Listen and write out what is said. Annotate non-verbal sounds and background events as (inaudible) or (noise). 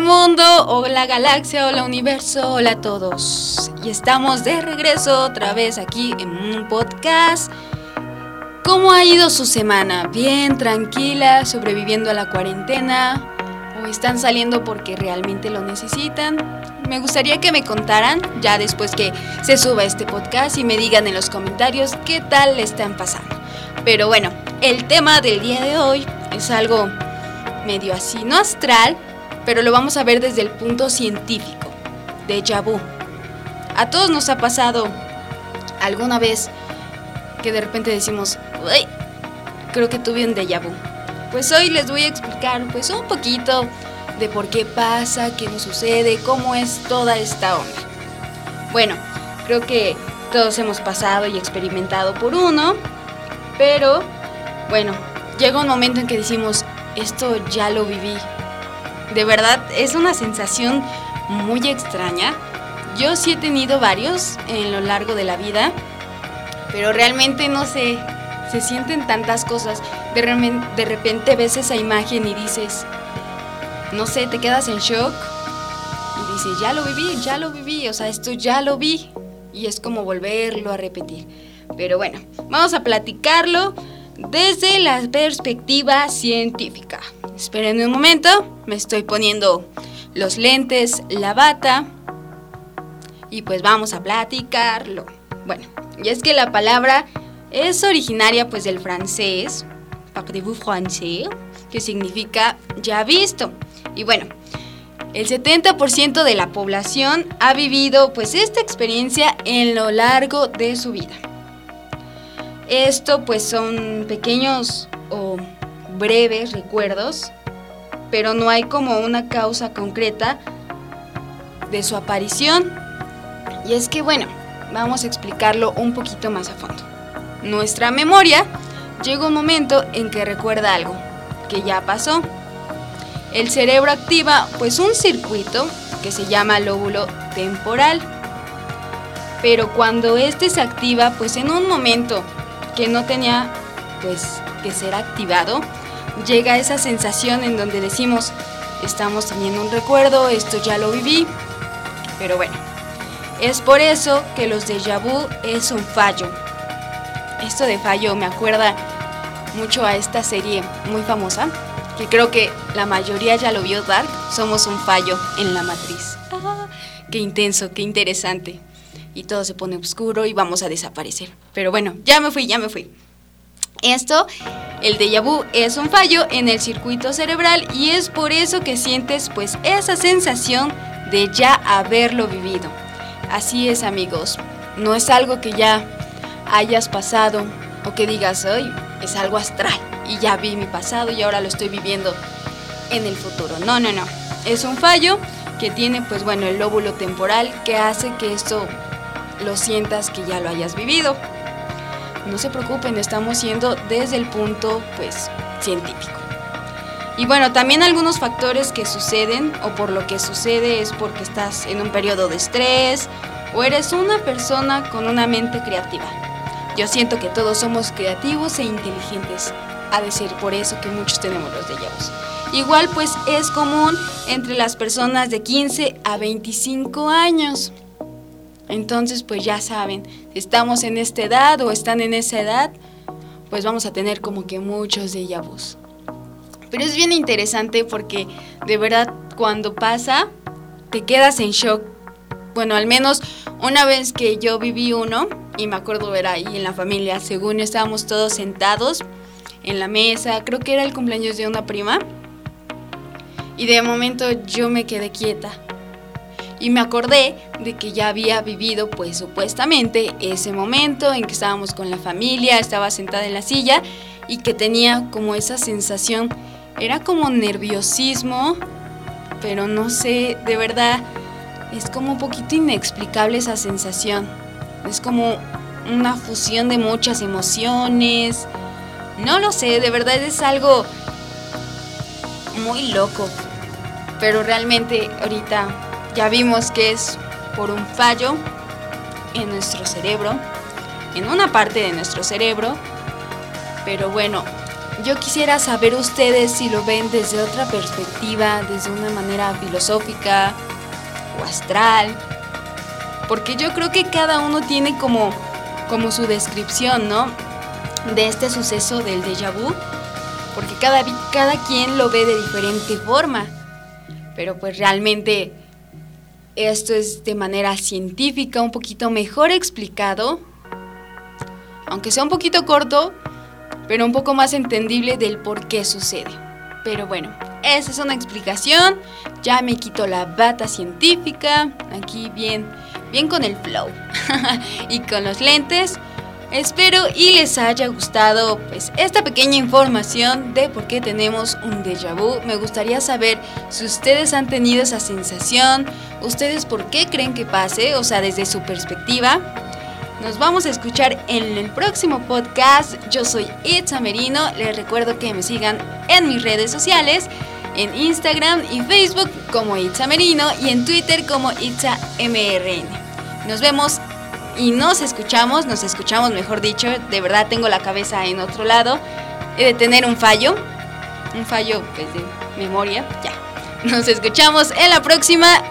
Hola galaxia, hola universo, hola a todos. Y estamos de regreso otra vez aquí en un podcast. ¿Cómo ha ido su semana? ¿Bien, tranquila, sobreviviendo a la cuarentena? ¿O están saliendo porque realmente lo necesitan? Me gustaría que me contaran ya después que se suba este podcast y me digan en los comentarios qué tal le están pasando. Pero bueno, el tema del día de hoy es algo medio así, no astral, pero lo vamos a ver desde el punto científico, de vu. A todos nos ha pasado alguna vez que de repente decimos, Uy, creo que tuve un déjà vu. Pues hoy les voy a explicar pues un poquito de por qué pasa, qué nos sucede, cómo es toda esta onda. Bueno, creo que todos hemos pasado y experimentado por uno, pero bueno, llega un momento en que decimos, esto ya lo viví, de verdad es una sensación muy extraña. Yo sí he tenido varios en lo largo de la vida, pero realmente no sé, se sienten tantas cosas. De, de repente ves esa imagen y dices, no sé, te quedas en shock y dices, ya lo viví, ya lo viví, o sea, esto ya lo vi. Y es como volverlo a repetir. Pero bueno, vamos a platicarlo desde la perspectiva científica. Esperen un momento, me estoy poniendo los lentes, la bata y pues vamos a platicarlo. Bueno, y es que la palabra es originaria pues del francés, parlez-vous français, que significa ya visto. Y bueno, el 70% de la población ha vivido pues esta experiencia en lo largo de su vida. Esto pues son pequeños o breves recuerdos, pero no hay como una causa concreta de su aparición. Y es que, bueno, vamos a explicarlo un poquito más a fondo. Nuestra memoria llega un momento en que recuerda algo que ya pasó. El cerebro activa pues un circuito que se llama lóbulo temporal. Pero cuando este se activa, pues en un momento que no tenía pues que ser activado, llega esa sensación en donde decimos, estamos teniendo un recuerdo, esto ya lo viví, pero bueno, es por eso que los déjà vu es un fallo. Esto de fallo me acuerda mucho a esta serie muy famosa, que creo que la mayoría ya lo vio Dark, somos un fallo en la matriz. Ah, qué intenso, qué interesante. Y todo se pone oscuro y vamos a desaparecer. Pero bueno, ya me fui, ya me fui. Esto, el déjà vu, es un fallo en el circuito cerebral y es por eso que sientes pues esa sensación de ya haberlo vivido. Así es amigos, no es algo que ya hayas pasado o que digas, hoy es algo astral y ya vi mi pasado y ahora lo estoy viviendo en el futuro. No, no, no, es un fallo que tiene pues bueno el lóbulo temporal que hace que esto lo sientas que ya lo hayas vivido no se preocupen, estamos siendo desde el punto pues científico. Y bueno, también algunos factores que suceden o por lo que sucede es porque estás en un periodo de estrés o eres una persona con una mente creativa. Yo siento que todos somos creativos e inteligentes. Ha de ser por eso que muchos tenemos los vus. Igual pues es común entre las personas de 15 a 25 años. Entonces, pues ya saben, si estamos en esta edad o están en esa edad, pues vamos a tener como que muchos de vus. Pero es bien interesante porque de verdad cuando pasa, te quedas en shock. Bueno, al menos una vez que yo viví uno, y me acuerdo ver ahí en la familia, según estábamos todos sentados en la mesa, creo que era el cumpleaños de una prima, y de momento yo me quedé quieta y me acordé de que ya había vivido pues supuestamente ese momento en que estábamos con la familia, estaba sentada en la silla y que tenía como esa sensación, era como nerviosismo, pero no sé, de verdad es como un poquito inexplicable esa sensación. Es como una fusión de muchas emociones. No lo sé, de verdad es algo muy loco. Pero realmente ahorita ya vimos que es por un fallo en nuestro cerebro, en una parte de nuestro cerebro. Pero bueno, yo quisiera saber ustedes si lo ven desde otra perspectiva, desde una manera filosófica, o astral. Porque yo creo que cada uno tiene como, como su descripción, ¿no? De este suceso del déjà vu. Porque cada, cada quien lo ve de diferente forma. Pero pues realmente esto es de manera científica, un poquito mejor explicado. Aunque sea un poquito corto, pero un poco más entendible del por qué sucede. Pero bueno, esa es una explicación. Ya me quito la bata científica. Aquí bien, bien con el flow. (laughs) y con los lentes. Espero y les haya gustado pues, esta pequeña información de por qué tenemos un déjà vu. Me gustaría saber si ustedes han tenido esa sensación, ustedes por qué creen que pase, o sea, desde su perspectiva. Nos vamos a escuchar en el próximo podcast. Yo soy Itza Merino. Les recuerdo que me sigan en mis redes sociales, en Instagram y Facebook como Itza Merino y en Twitter como ItzaMRN. Nos vemos y nos escuchamos, nos escuchamos mejor dicho. De verdad tengo la cabeza en otro lado. He de tener un fallo, un fallo pues, de memoria. Ya. Nos escuchamos en la próxima